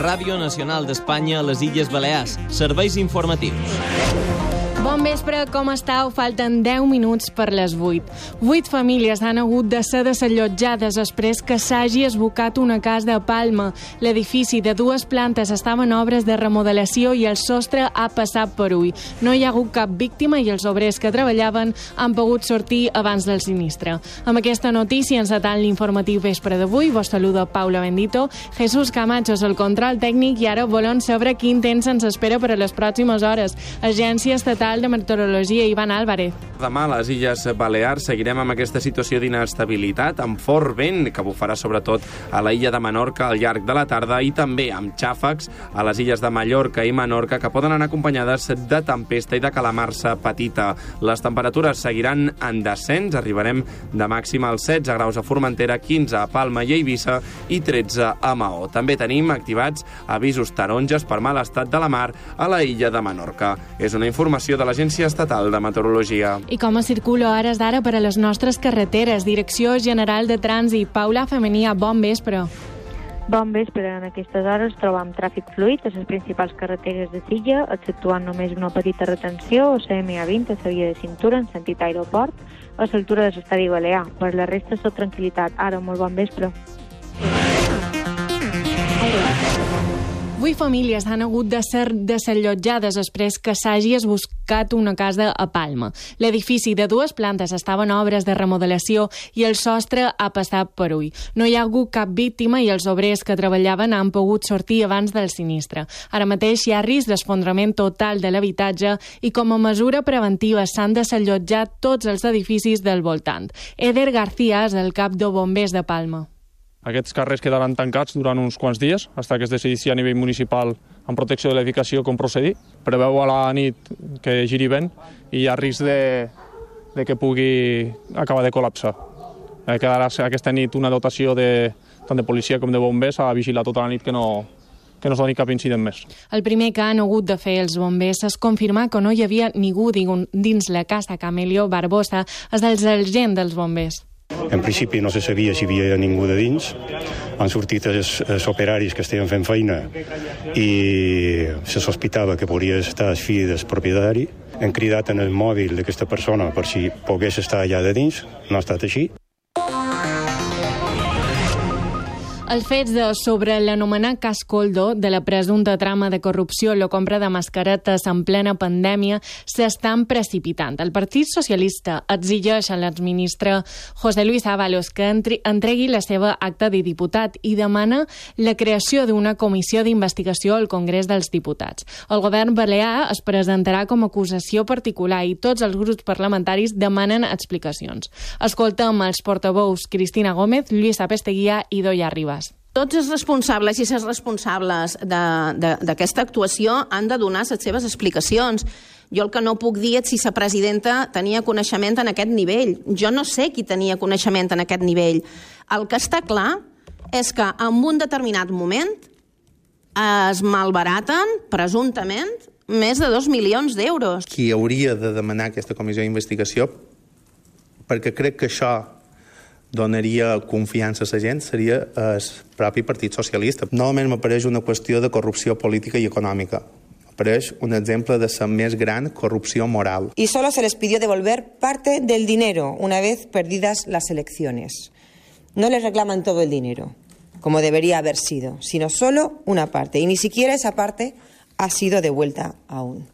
Ràdio Nacional d'Espanya a les Illes Balears. Serveis informatius. Bon vespre, com estàu? Falten 10 minuts per les 8. 8 famílies han hagut de ser desallotjades després que s'hagi esbocat una casa a Palma. L'edifici de dues plantes estava en obres de remodelació i el sostre ha passat per ull. No hi ha hagut cap víctima i els obrers que treballaven han pogut sortir abans del sinistre. Amb aquesta notícia encetant l'informatiu vespre d'avui, vos saluda Paula Bendito, Jesús Camacho és el control tècnic i ara volem saber quin temps ens espera per a les pròximes hores. Agència Estatal de Meteorologia, Ivan Álvarez. Demà a les Illes Balears seguirem amb aquesta situació d'inestabilitat, amb fort vent que bufarà sobretot a la illa de Menorca al llarg de la tarda i també amb xàfecs a les illes de Mallorca i Menorca que poden anar acompanyades de tempesta i de calamarsa petita. Les temperatures seguiran en descens, arribarem de màxima als 16 graus a Formentera, 15 a Palma i Eivissa i 13 a Maó. També tenim activats avisos taronges per mal estat de la mar a la illa de Menorca. És una informació de l'Agència Estatal de Meteorologia. I com a circulo hores d'ara per a les nostres carreteres? Direcció General de Trànsit. Paula Femenia, bon vespre. Bon vespre. En aquestes hores trobam tràfic fluid a les principals carreteres de Silla, exceptuant només una petita retenció a CMA20 a la via de cintura en sentit aeroport a l'altura de l'estadi Balear. Per la resta, tot tranquil·litat. Ara, molt bon vespre. Vuit famílies han hagut de ser desallotjades després que s'hagi esbuscat una casa a Palma. L'edifici de dues plantes estava en obres de remodelació i el sostre ha passat per ull. No hi ha hagut cap víctima i els obrers que treballaven han pogut sortir abans del sinistre. Ara mateix hi ha risc d'esfondrament total de l'habitatge i com a mesura preventiva s'han desallotjat tots els edificis del voltant. Eder García és el cap de bombers de Palma. Aquests carrers quedaran tancats durant uns quants dies, fins que es decideixi a nivell municipal en protecció de l'edificació com procedir. Preveu a la nit que giri vent i hi ha risc de, de que pugui acabar de col·lapsar. Eh, quedarà aquesta nit una dotació de, tant de policia com de bombers a vigilar tota la nit que no, que no es doni cap incident més. El primer que han hagut de fer els bombers és confirmar que no hi havia ningú dins la casa Camelio Barbosa, és del sergent dels bombers. En principi no se sabia si hi havia ningú de dins. Han sortit els, els operaris que estaven fent feina i se sospitava que podria estar el fill del propietari. Hem cridat en el mòbil d'aquesta persona per si pogués estar allà de dins. No ha estat així. Els fets de, sobre l'anomenat cas Coldo de la presumpta trama de corrupció la compra de mascaretes en plena pandèmia s'estan precipitant. El Partit Socialista exigeix a l'exministre José Luis Ábalos que entregui la seva acta de diputat i demana la creació d'una comissió d'investigació al Congrés dels Diputats. El govern balear es presentarà com a acusació particular i tots els grups parlamentaris demanen explicacions. Escoltem els portaveus Cristina Gómez, Lluís Apesteguia i Doia Ribas tots els responsables i les responsables d'aquesta actuació han de donar les seves explicacions. Jo el que no puc dir és si la presidenta tenia coneixement en aquest nivell. Jo no sé qui tenia coneixement en aquest nivell. El que està clar és que en un determinat moment es malbaraten, presumptament, més de dos milions d'euros. Qui hauria de demanar aquesta comissió d'investigació, perquè crec que això donaria confiança a la gent seria el propi Partit Socialista. Novament m'apareix una qüestió de corrupció política i econòmica. Apareix un exemple de la més gran corrupció moral. Y solo se les pidió devolver parte del dinero una vez perdidas las elecciones. No les reclaman todo el dinero, como debería haber sido, sino solo una parte. Y ni siquiera esa parte ha sido devuelta aún.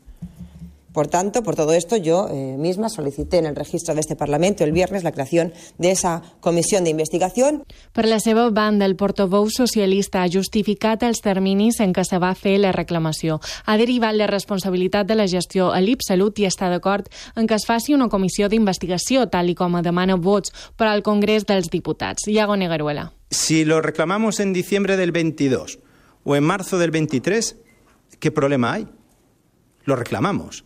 Por tanto, por todo esto, yo eh, misma solicité en el registro de este Parlamento el viernes la creación de esa comisión de investigación. Per la seva banda, el portaveu socialista ha justificat els terminis en què se va fer la reclamació. Ha derivat la responsabilitat de la gestió a l'IPSalut i està d'acord en que es faci una comissió d'investigació, tal i com demana vots per al Congrés dels Diputats. Iago Negaruela. Si lo reclamamos en diciembre del 22 o en marzo del 23, ¿qué problema hay? Lo reclamamos.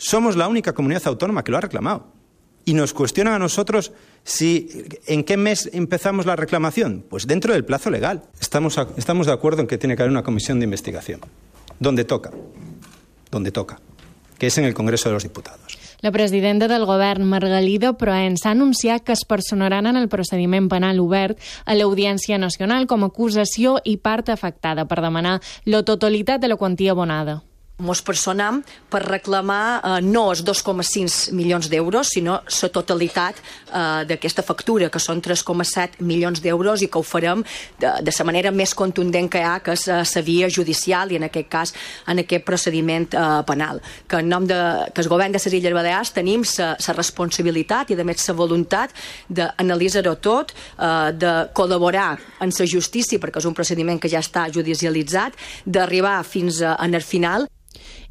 Somos la única comunidad autónoma que lo ha reclamado. Y nos cuestionan a nosotros si en qué mes empezamos la reclamación. Pues dentro del plazo legal. Estamos, estamos de acuerdo en que tiene que haber una comisión de investigación. Donde toca. Donde toca. Que es en el Congreso de los Diputados. La presidenta del govern, Margalida Proens, ha anunciat que es personaran en el procediment penal obert a l'Audiència Nacional com a acusació i afectada per demanar la totalitat de la quantia abonada mos personam per reclamar eh, no els 2,5 milions d'euros, sinó la totalitat eh, d'aquesta factura, que són 3,7 milions d'euros i que ho farem de, de la manera més contundent que hi ha, que és la eh, via judicial i en aquest cas en aquest procediment eh, penal. Que en nom de, que el govern de les Illes Balears tenim la responsabilitat i de més la voluntat d'analitzar-ho tot, eh, de col·laborar en la justícia, perquè és un procediment que ja està judicialitzat, d'arribar fins a, en el final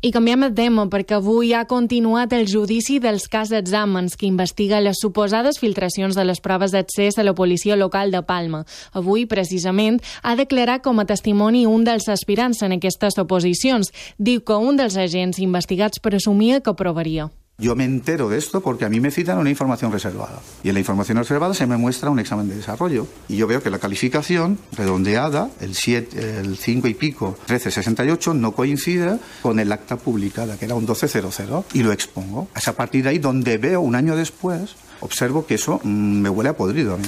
i canviem de tema perquè avui ha continuat el judici dels cas d'exàmens que investiga les suposades filtracions de les proves d'accés a la policia local de Palma. Avui, precisament, ha declarat com a testimoni un dels aspirants en aquestes oposicions. Diu que un dels agents investigats presumia que provaria. Yo me entero de esto porque a mí me citan una información reservada. Y en la información reservada se me muestra un examen de desarrollo. Y yo veo que la calificación redondeada, el, 7, el 5 y pico, 1368, no coincide con el acta publicada, que era un 1200. Y lo expongo. Es a partir de ahí donde veo un año después, observo que eso mm, me huele a podrido a mí.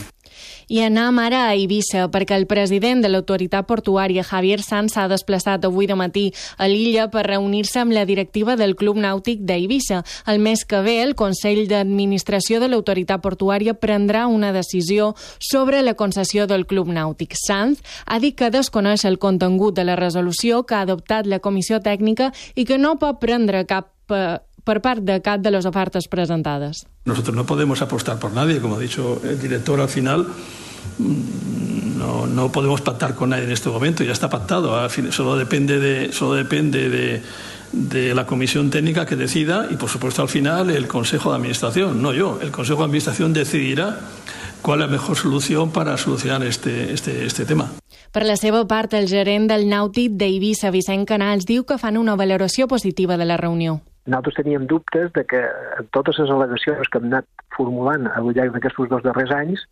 I anem ara a Eivissa, perquè el president de l'autoritat portuària, Javier Sanz, s'ha desplaçat avui de matí a l'illa per reunir-se amb la directiva del Club Nàutic d'Eivissa. El mes que ve, el Consell d'Administració de l'autoritat portuària prendrà una decisió sobre la concessió del Club Nàutic. Sanz ha dit que desconeix el contingut de la resolució que ha adoptat la comissió tècnica i que no pot prendre cap eh, per part de cap de les ofertes presentades. Nosotros no podemos apostar por nadie, como ha dicho el director al final, no, no podemos pactar con nadie en este momento, ya está pactado. Solo depende de, solo depende de, de la comisión técnica que decida y, por supuesto, al final el Consejo de Administración, no yo. El Consejo de Administración decidirá cuál es la mejor solución para solucionar este, este, este tema. Per la seva part, el gerent del Nàutic d'Eivissa, Vicent Canals, diu que fan una valoració positiva de la reunió. Nosaltres teníem dubtes de que totes les al·legacions que hem anat formulant al llarg d'aquests dos darrers anys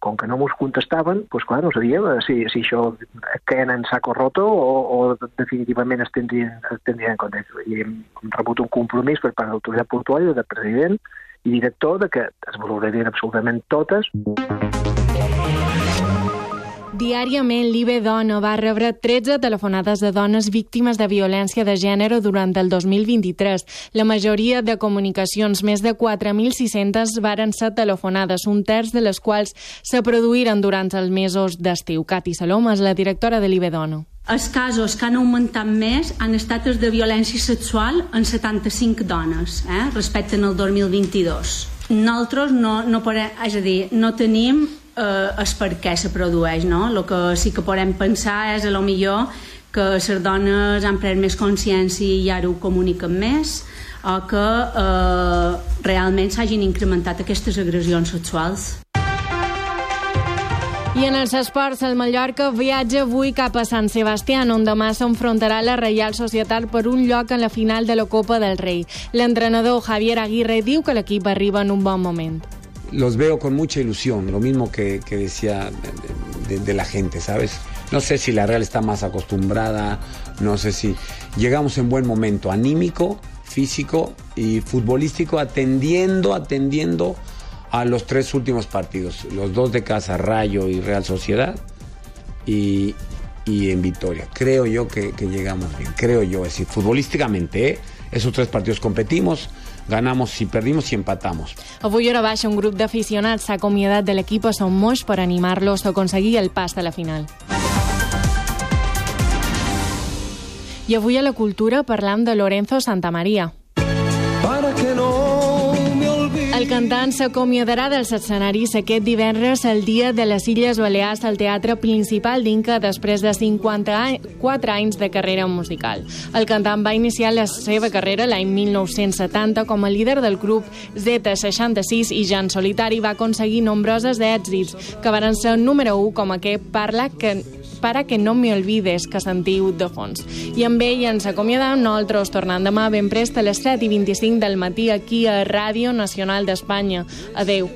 com que no mos contestaven, doncs clar, no sabíem si, si això queden en saco roto o, o definitivament es tindrien, es tindrien en compte. I hem, rebut un compromís per part de l'autoritat portuària, del president i director, de que es valorarien absolutament totes. Diàriament, l'IBE Dona va rebre 13 telefonades de dones víctimes de violència de gènere durant el 2023. La majoria de comunicacions, més de 4.600, varen ser telefonades, un terç de les quals se produïren durant els mesos d'estiu. Cati Salom és la directora de l'IBE Dona. Els casos que han augmentat més han estat els de violència sexual en 75 dones, eh, respecte al 2022. Nosaltres no, no podem, és a dir, no tenim eh, és per què se produeix, no? El que sí que podem pensar és, a lo millor, que les dones han pres més consciència i ara ho comuniquen més, o que eh, realment s'hagin incrementat aquestes agressions sexuals. I en els esports, el Mallorca viatja avui cap a Sant Sebastià, on demà s'enfrontarà la Reial Societat per un lloc en la final de la Copa del Rei. L'entrenador Javier Aguirre diu que l'equip arriba en un bon moment los veo con mucha ilusión, lo mismo que, que decía de, la gente, ¿sabes? No sé si la Real está más acostumbrada, no sé si llegamos en buen momento, anímico, físico y futbolístico, atendiendo, atendiendo a los tres últimos partidos, los dos de casa, Rayo y Real Sociedad, y, y en Vitoria. Creo yo que, que, llegamos bien, creo yo, es decir, futbolísticamente, ¿eh? esos tres partidos competimos, ganamos si perdimos i empatamos. Avui hora baixa un grup d'aficionats s'ha acomiadat de l'equip a Son Moix per animar-los a aconseguir el pas de la final. I avui a la cultura parlam de Lorenzo Santamaria. Para que no el cantant s'acomiadarà dels escenaris aquest divendres el dia de les Illes Balears al Teatre Principal d'Inca després de 54 anys de carrera musical. El cantant va iniciar la seva carrera l'any 1970 com a líder del grup Z66 i ja en solitari va aconseguir nombroses èxits que van ser número 1 com aquest Parla que para que no me olvides que sentiu de fons. I amb ell ens acomiadam, nosaltres tornant demà ben prest a les 7 i 25 del matí aquí a Ràdio Nacional d'Espanya. Adeu.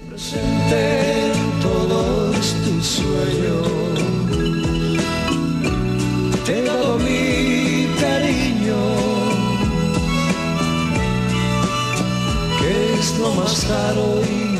Todos tus sueños, te dado mi cariño. es lo más caro y